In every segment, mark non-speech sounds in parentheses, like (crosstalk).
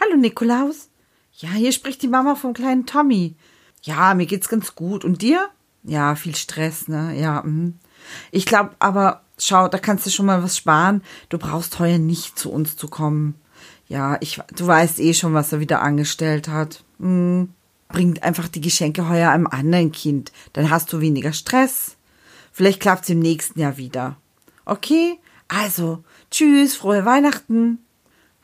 Hallo Nikolaus. Ja, hier spricht die Mama vom kleinen Tommy. Ja, mir geht's ganz gut. Und dir? Ja, viel Stress, ne? Ja. Mh. Ich glaube aber, schau, da kannst du schon mal was sparen. Du brauchst heuer nicht zu uns zu kommen. Ja, ich, du weißt eh schon, was er wieder angestellt hat. Hm. Bringt einfach die Geschenke heuer einem anderen Kind. Dann hast du weniger Stress. Vielleicht klappt's im nächsten Jahr wieder. Okay? Also, tschüss, frohe Weihnachten.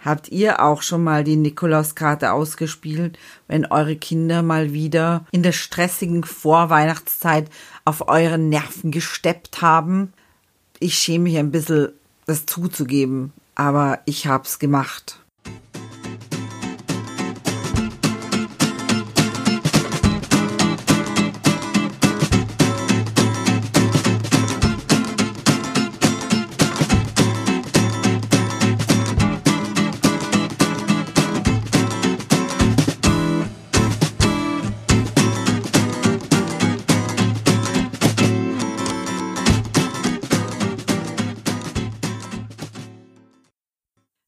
Habt ihr auch schon mal die Nikolauskarte ausgespielt, wenn eure Kinder mal wieder in der stressigen Vorweihnachtszeit auf euren Nerven gesteppt haben? Ich schäme mich ein bisschen, das zuzugeben, aber ich hab's gemacht.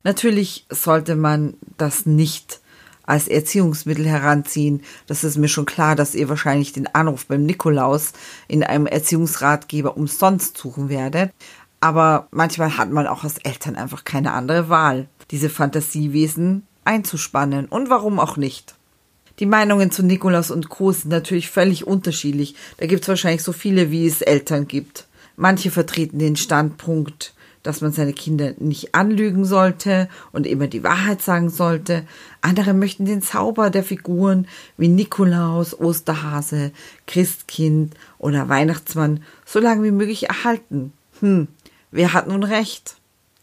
Natürlich sollte man das nicht als Erziehungsmittel heranziehen. Das ist mir schon klar, dass ihr wahrscheinlich den Anruf beim Nikolaus in einem Erziehungsratgeber umsonst suchen werdet. Aber manchmal hat man auch als Eltern einfach keine andere Wahl, diese Fantasiewesen einzuspannen. Und warum auch nicht? Die Meinungen zu Nikolaus und Co. sind natürlich völlig unterschiedlich. Da gibt es wahrscheinlich so viele, wie es Eltern gibt. Manche vertreten den Standpunkt, dass man seine Kinder nicht anlügen sollte und immer die Wahrheit sagen sollte. Andere möchten den Zauber der Figuren wie Nikolaus, Osterhase, Christkind oder Weihnachtsmann so lange wie möglich erhalten. Hm, wer hat nun recht?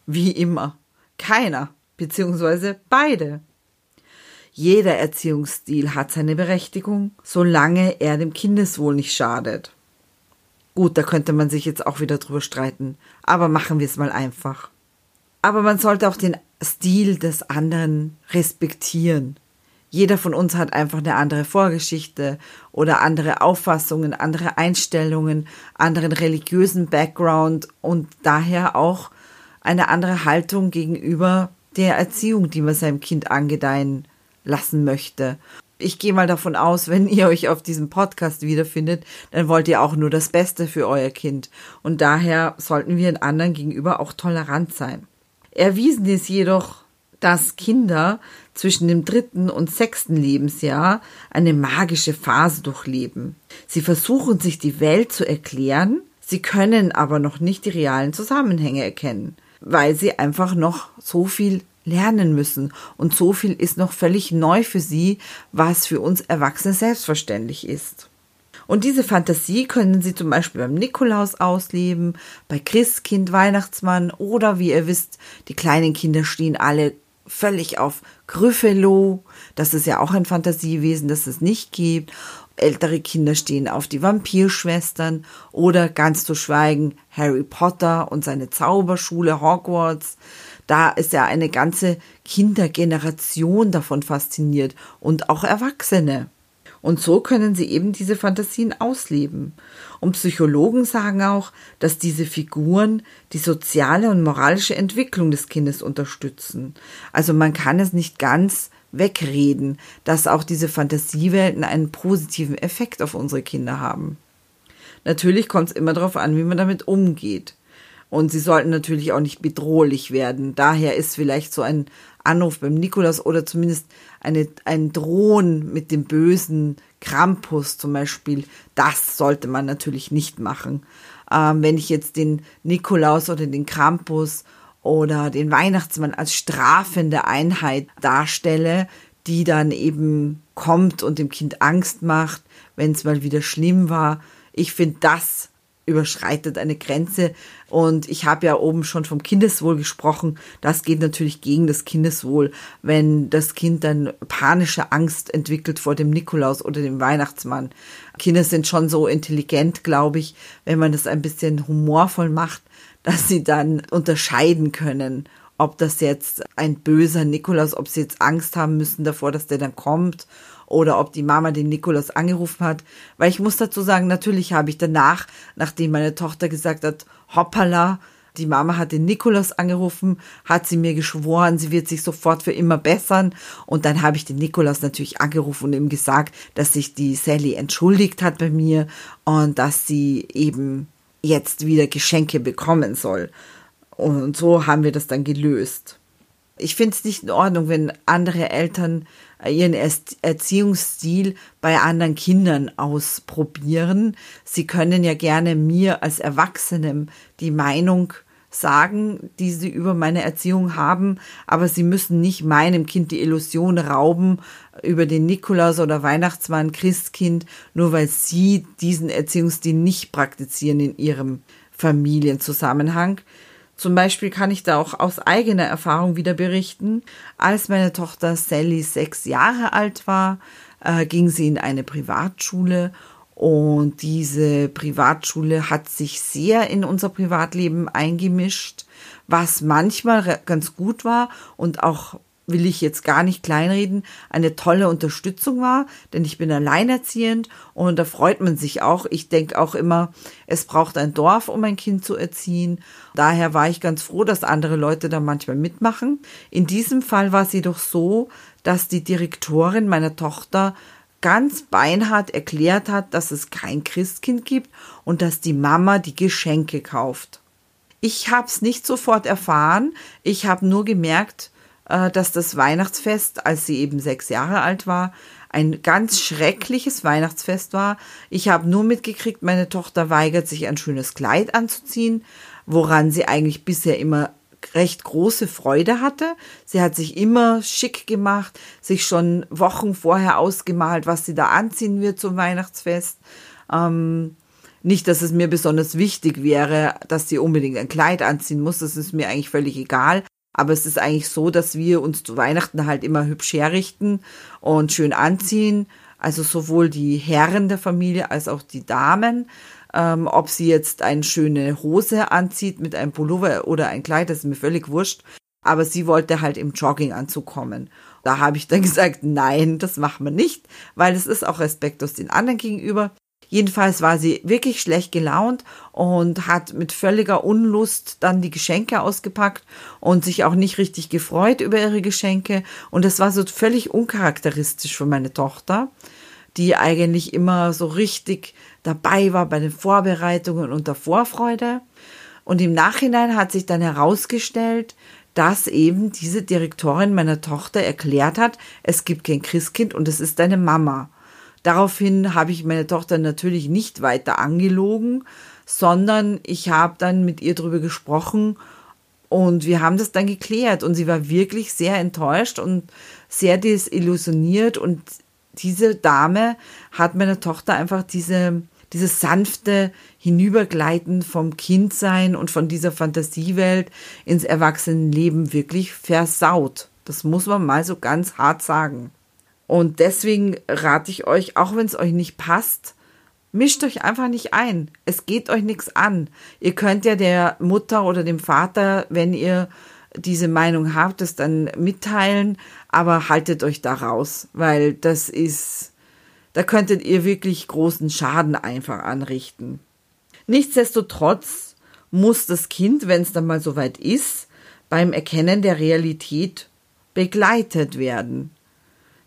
Wie immer. Keiner, beziehungsweise beide. Jeder Erziehungsstil hat seine Berechtigung, solange er dem Kindeswohl nicht schadet. Gut, da könnte man sich jetzt auch wieder drüber streiten, aber machen wir es mal einfach. Aber man sollte auch den Stil des anderen respektieren. Jeder von uns hat einfach eine andere Vorgeschichte oder andere Auffassungen, andere Einstellungen, anderen religiösen Background und daher auch eine andere Haltung gegenüber der Erziehung, die man seinem Kind angedeihen lassen möchte ich gehe mal davon aus, wenn ihr euch auf diesem Podcast wiederfindet, dann wollt ihr auch nur das Beste für euer Kind. Und daher sollten wir den anderen gegenüber auch tolerant sein. Erwiesen ist jedoch, dass Kinder zwischen dem dritten und sechsten Lebensjahr eine magische Phase durchleben. Sie versuchen sich die Welt zu erklären, sie können aber noch nicht die realen Zusammenhänge erkennen, weil sie einfach noch so viel lernen müssen. Und so viel ist noch völlig neu für sie, was für uns Erwachsene selbstverständlich ist. Und diese Fantasie können Sie zum Beispiel beim Nikolaus ausleben, bei Christkind, Weihnachtsmann oder wie ihr wisst, die kleinen Kinder stehen alle völlig auf Gryffalo. Das ist ja auch ein Fantasiewesen, das es nicht gibt. Ältere Kinder stehen auf die Vampirschwestern oder ganz zu schweigen Harry Potter und seine Zauberschule Hogwarts. Da ist ja eine ganze Kindergeneration davon fasziniert und auch Erwachsene. Und so können sie eben diese Fantasien ausleben. Und Psychologen sagen auch, dass diese Figuren die soziale und moralische Entwicklung des Kindes unterstützen. Also man kann es nicht ganz wegreden, dass auch diese Fantasiewelten einen positiven Effekt auf unsere Kinder haben. Natürlich kommt es immer darauf an, wie man damit umgeht. Und sie sollten natürlich auch nicht bedrohlich werden. Daher ist vielleicht so ein Anruf beim Nikolaus oder zumindest eine, ein Drohen mit dem bösen Krampus zum Beispiel, das sollte man natürlich nicht machen. Ähm, wenn ich jetzt den Nikolaus oder den Krampus oder den Weihnachtsmann als strafende Einheit darstelle, die dann eben kommt und dem Kind Angst macht, wenn es mal wieder schlimm war. Ich finde, das überschreitet eine Grenze. Und ich habe ja oben schon vom Kindeswohl gesprochen. Das geht natürlich gegen das Kindeswohl, wenn das Kind dann panische Angst entwickelt vor dem Nikolaus oder dem Weihnachtsmann. Kinder sind schon so intelligent, glaube ich, wenn man das ein bisschen humorvoll macht, dass sie dann unterscheiden können, ob das jetzt ein böser Nikolaus, ob sie jetzt Angst haben müssen davor, dass der dann kommt oder ob die Mama den Nikolaus angerufen hat. Weil ich muss dazu sagen, natürlich habe ich danach, nachdem meine Tochter gesagt hat, hoppala, Die Mama hat den Nikolaus angerufen, hat sie mir geschworen, sie wird sich sofort für immer bessern. Und dann habe ich den Nikolaus natürlich angerufen und ihm gesagt, dass sich die Sally entschuldigt hat bei mir und dass sie eben jetzt wieder Geschenke bekommen soll. Und so haben wir das dann gelöst. Ich finde es nicht in Ordnung, wenn andere Eltern ihren Erziehungsstil bei anderen Kindern ausprobieren. Sie können ja gerne mir als Erwachsenem die Meinung sagen, die sie über meine Erziehung haben, aber sie müssen nicht meinem Kind die Illusion rauben über den Nikolaus oder Weihnachtsmann, Christkind, nur weil sie diesen Erziehungsstil nicht praktizieren in ihrem Familienzusammenhang. Zum Beispiel kann ich da auch aus eigener Erfahrung wieder berichten. Als meine Tochter Sally sechs Jahre alt war, äh, ging sie in eine Privatschule und diese Privatschule hat sich sehr in unser Privatleben eingemischt, was manchmal ganz gut war und auch will ich jetzt gar nicht kleinreden, eine tolle Unterstützung war, denn ich bin alleinerziehend und da freut man sich auch. Ich denke auch immer, es braucht ein Dorf, um ein Kind zu erziehen. Daher war ich ganz froh, dass andere Leute da manchmal mitmachen. In diesem Fall war es jedoch so, dass die Direktorin meiner Tochter ganz beinhart erklärt hat, dass es kein Christkind gibt und dass die Mama die Geschenke kauft. Ich habe es nicht sofort erfahren, ich habe nur gemerkt, dass das Weihnachtsfest, als sie eben sechs Jahre alt war, ein ganz schreckliches Weihnachtsfest war. Ich habe nur mitgekriegt, meine Tochter weigert sich ein schönes Kleid anzuziehen, woran sie eigentlich bisher immer recht große Freude hatte. Sie hat sich immer schick gemacht, sich schon Wochen vorher ausgemalt, was sie da anziehen wird zum Weihnachtsfest. Ähm, nicht, dass es mir besonders wichtig wäre, dass sie unbedingt ein Kleid anziehen muss, das ist mir eigentlich völlig egal. Aber es ist eigentlich so, dass wir uns zu Weihnachten halt immer hübsch herrichten und schön anziehen. Also sowohl die Herren der Familie als auch die Damen. Ähm, ob sie jetzt eine schöne Hose anzieht mit einem Pullover oder ein Kleid, das ist mir völlig wurscht. Aber sie wollte halt im Jogginganzug kommen. Da habe ich dann (laughs) gesagt, nein, das machen wir nicht, weil es ist auch respektlos den anderen gegenüber. Jedenfalls war sie wirklich schlecht gelaunt und hat mit völliger Unlust dann die Geschenke ausgepackt und sich auch nicht richtig gefreut über ihre Geschenke. Und das war so völlig uncharakteristisch für meine Tochter, die eigentlich immer so richtig dabei war bei den Vorbereitungen und der Vorfreude. Und im Nachhinein hat sich dann herausgestellt, dass eben diese Direktorin meiner Tochter erklärt hat, es gibt kein Christkind und es ist deine Mama. Daraufhin habe ich meine Tochter natürlich nicht weiter angelogen, sondern ich habe dann mit ihr darüber gesprochen und wir haben das dann geklärt und sie war wirklich sehr enttäuscht und sehr desillusioniert und diese Dame hat meiner Tochter einfach diese dieses sanfte Hinübergleiten vom Kindsein und von dieser Fantasiewelt ins Erwachsenenleben wirklich versaut. Das muss man mal so ganz hart sagen. Und deswegen rate ich euch, auch wenn es euch nicht passt, mischt euch einfach nicht ein. Es geht euch nichts an. Ihr könnt ja der Mutter oder dem Vater, wenn ihr diese Meinung habt, das dann mitteilen, aber haltet euch da raus, weil das ist, da könntet ihr wirklich großen Schaden einfach anrichten. Nichtsdestotrotz muss das Kind, wenn es dann mal soweit ist, beim Erkennen der Realität begleitet werden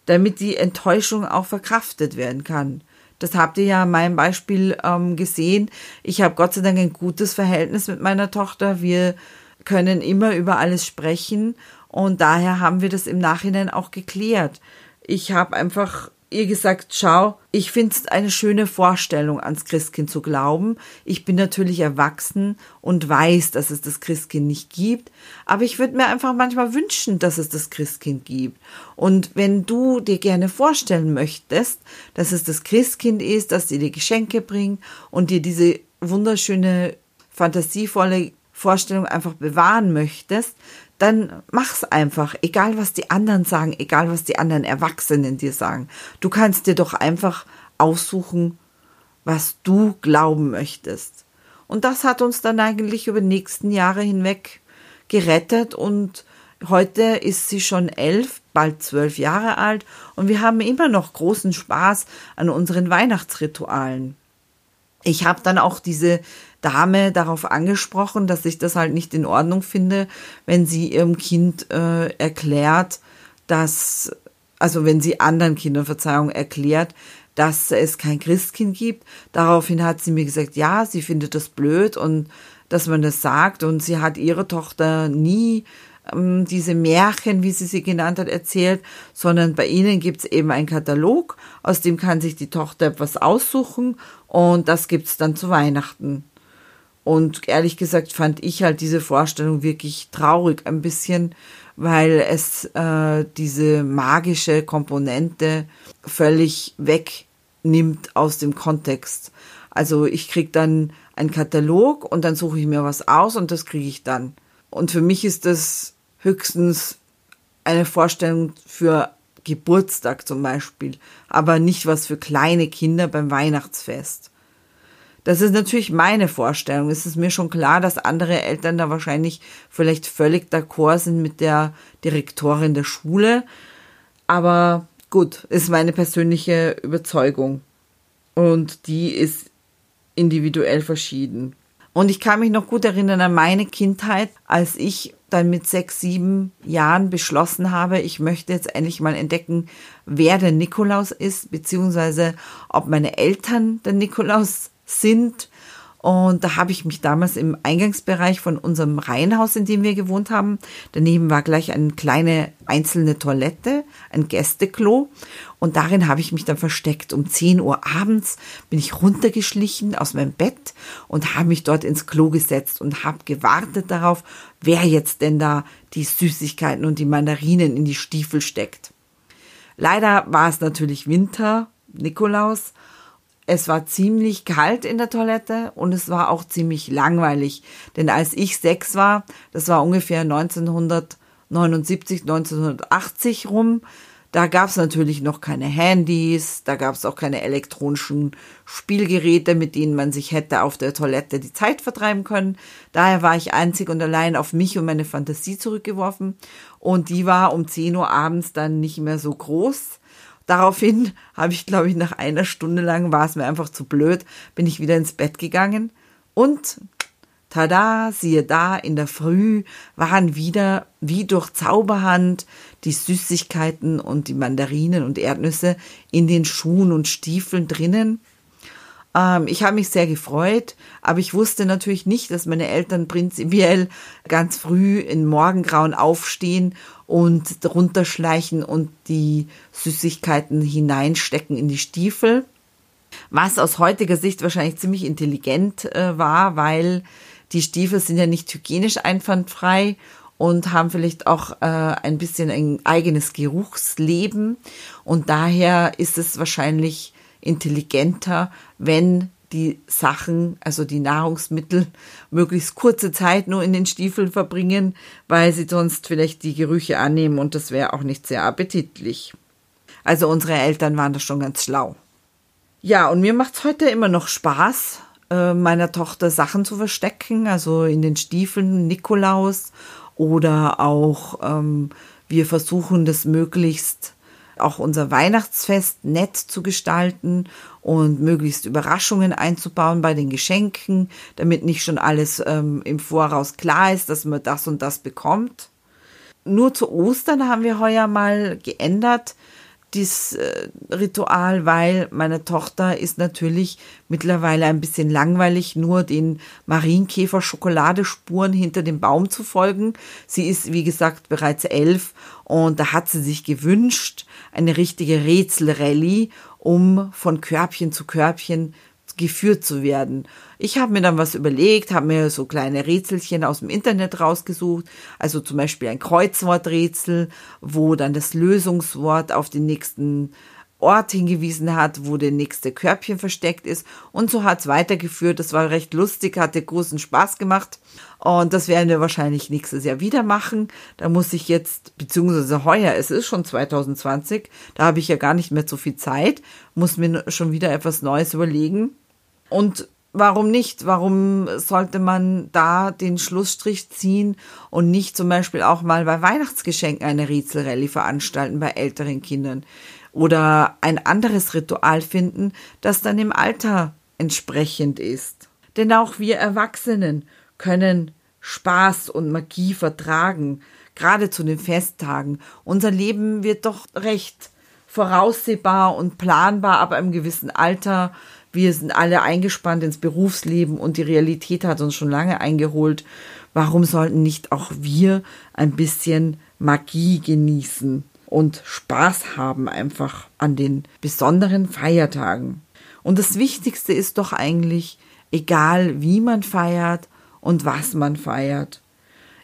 damit die Enttäuschung auch verkraftet werden kann. Das habt ihr ja in meinem Beispiel ähm, gesehen. Ich habe Gott sei Dank ein gutes Verhältnis mit meiner Tochter. Wir können immer über alles sprechen und daher haben wir das im Nachhinein auch geklärt. Ich habe einfach ihr gesagt, schau, ich finde es eine schöne Vorstellung, ans Christkind zu glauben. Ich bin natürlich erwachsen und weiß, dass es das Christkind nicht gibt, aber ich würde mir einfach manchmal wünschen, dass es das Christkind gibt. Und wenn du dir gerne vorstellen möchtest, dass es das Christkind ist, das dir die Geschenke bringt und dir diese wunderschöne, fantasievolle Vorstellung einfach bewahren möchtest, dann mach's einfach, egal was die anderen sagen, egal was die anderen Erwachsenen dir sagen. Du kannst dir doch einfach aussuchen, was du glauben möchtest. Und das hat uns dann eigentlich über die nächsten Jahre hinweg gerettet und heute ist sie schon elf, bald zwölf Jahre alt und wir haben immer noch großen Spaß an unseren Weihnachtsritualen. Ich habe dann auch diese Dame darauf angesprochen, dass ich das halt nicht in Ordnung finde, wenn sie ihrem Kind äh, erklärt, dass, also wenn sie anderen Kindern Verzeihung erklärt, dass es kein Christkind gibt. Daraufhin hat sie mir gesagt, ja, sie findet das blöd und dass man das sagt und sie hat ihre Tochter nie ähm, diese Märchen, wie sie sie genannt hat, erzählt, sondern bei ihnen gibt's eben einen Katalog, aus dem kann sich die Tochter etwas aussuchen und das gibt's dann zu Weihnachten. Und ehrlich gesagt fand ich halt diese Vorstellung wirklich traurig ein bisschen, weil es äh, diese magische Komponente völlig wegnimmt aus dem Kontext. Also ich krieg dann einen Katalog und dann suche ich mir was aus und das kriege ich dann. Und für mich ist das höchstens eine Vorstellung für Geburtstag zum Beispiel, aber nicht was für kleine Kinder beim Weihnachtsfest. Das ist natürlich meine Vorstellung. Es ist mir schon klar, dass andere Eltern da wahrscheinlich vielleicht völlig d'accord sind mit der Direktorin der Schule. Aber gut, ist meine persönliche Überzeugung. Und die ist individuell verschieden. Und ich kann mich noch gut erinnern an meine Kindheit, als ich dann mit sechs, sieben Jahren beschlossen habe, ich möchte jetzt endlich mal entdecken, wer der Nikolaus ist, beziehungsweise ob meine Eltern der Nikolaus sind. Und da habe ich mich damals im Eingangsbereich von unserem Reihenhaus, in dem wir gewohnt haben, daneben war gleich eine kleine einzelne Toilette, ein Gästeklo. Und darin habe ich mich dann versteckt. Um 10 Uhr abends bin ich runtergeschlichen aus meinem Bett und habe mich dort ins Klo gesetzt und habe gewartet darauf, wer jetzt denn da die Süßigkeiten und die Mandarinen in die Stiefel steckt. Leider war es natürlich Winter, Nikolaus, es war ziemlich kalt in der Toilette und es war auch ziemlich langweilig. Denn als ich sechs war, das war ungefähr 1979, 1980 rum, da gab es natürlich noch keine Handys, da gab es auch keine elektronischen Spielgeräte, mit denen man sich hätte auf der Toilette die Zeit vertreiben können. Daher war ich einzig und allein auf mich und meine Fantasie zurückgeworfen. Und die war um 10 Uhr abends dann nicht mehr so groß. Daraufhin habe ich, glaube ich, nach einer Stunde lang war es mir einfach zu blöd, bin ich wieder ins Bett gegangen und tada, siehe da, in der Früh waren wieder wie durch Zauberhand die Süßigkeiten und die Mandarinen und Erdnüsse in den Schuhen und Stiefeln drinnen. Ähm, ich habe mich sehr gefreut, aber ich wusste natürlich nicht, dass meine Eltern prinzipiell ganz früh in Morgengrauen aufstehen und drunter schleichen und die Süßigkeiten hineinstecken in die Stiefel. Was aus heutiger Sicht wahrscheinlich ziemlich intelligent äh, war, weil die Stiefel sind ja nicht hygienisch einwandfrei und haben vielleicht auch äh, ein bisschen ein eigenes Geruchsleben. Und daher ist es wahrscheinlich intelligenter, wenn die Sachen, also die Nahrungsmittel, möglichst kurze Zeit nur in den Stiefeln verbringen, weil sie sonst vielleicht die Gerüche annehmen und das wäre auch nicht sehr appetitlich. Also unsere Eltern waren da schon ganz schlau. Ja, und mir macht's heute immer noch Spaß, äh, meiner Tochter Sachen zu verstecken, also in den Stiefeln Nikolaus oder auch ähm, wir versuchen das möglichst auch unser Weihnachtsfest nett zu gestalten und möglichst Überraschungen einzubauen bei den Geschenken, damit nicht schon alles ähm, im Voraus klar ist, dass man das und das bekommt. Nur zu Ostern haben wir heuer mal geändert dieses äh, Ritual, weil meine Tochter ist natürlich mittlerweile ein bisschen langweilig, nur den Marienkäfer-Schokoladespuren hinter dem Baum zu folgen. Sie ist, wie gesagt, bereits elf und da hat sie sich gewünscht, eine richtige Rätselrallye, um von Körbchen zu Körbchen geführt zu werden. Ich habe mir dann was überlegt, habe mir so kleine Rätselchen aus dem Internet rausgesucht, also zum Beispiel ein Kreuzworträtsel, wo dann das Lösungswort auf den nächsten Ort hingewiesen hat, wo der nächste Körbchen versteckt ist. Und so hat es weitergeführt. Das war recht lustig, hatte großen Spaß gemacht. Und das werden wir wahrscheinlich nächstes Jahr wieder machen. Da muss ich jetzt, beziehungsweise heuer, es ist schon 2020, da habe ich ja gar nicht mehr so viel Zeit, muss mir schon wieder etwas Neues überlegen. Und warum nicht? Warum sollte man da den Schlussstrich ziehen und nicht zum Beispiel auch mal bei Weihnachtsgeschenken eine Rätselrallye veranstalten bei älteren Kindern? Oder ein anderes Ritual finden, das dann im Alter entsprechend ist. Denn auch wir Erwachsenen können Spaß und Magie vertragen, gerade zu den Festtagen. Unser Leben wird doch recht voraussehbar und planbar ab einem gewissen Alter. Wir sind alle eingespannt ins Berufsleben und die Realität hat uns schon lange eingeholt. Warum sollten nicht auch wir ein bisschen Magie genießen und Spaß haben einfach an den besonderen Feiertagen? Und das Wichtigste ist doch eigentlich, egal wie man feiert und was man feiert.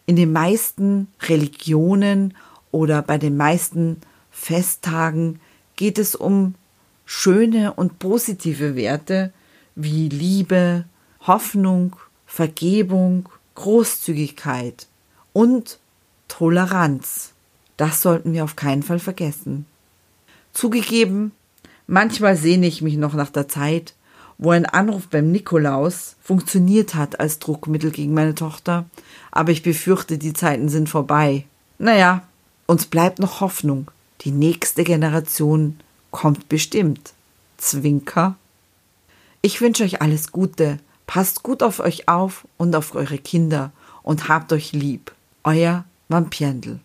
In den meisten Religionen oder bei den meisten Festtagen geht es um schöne und positive Werte wie Liebe, Hoffnung, Vergebung, Großzügigkeit und Toleranz. Das sollten wir auf keinen Fall vergessen. Zugegeben, manchmal sehne ich mich noch nach der Zeit, wo ein Anruf beim Nikolaus funktioniert hat als Druckmittel gegen meine Tochter, aber ich befürchte, die Zeiten sind vorbei. Naja, uns bleibt noch Hoffnung. Die nächste Generation kommt bestimmt. Zwinker. Ich wünsche euch alles Gute. Passt gut auf euch auf und auf eure Kinder und habt euch lieb. Euer Vampirndl.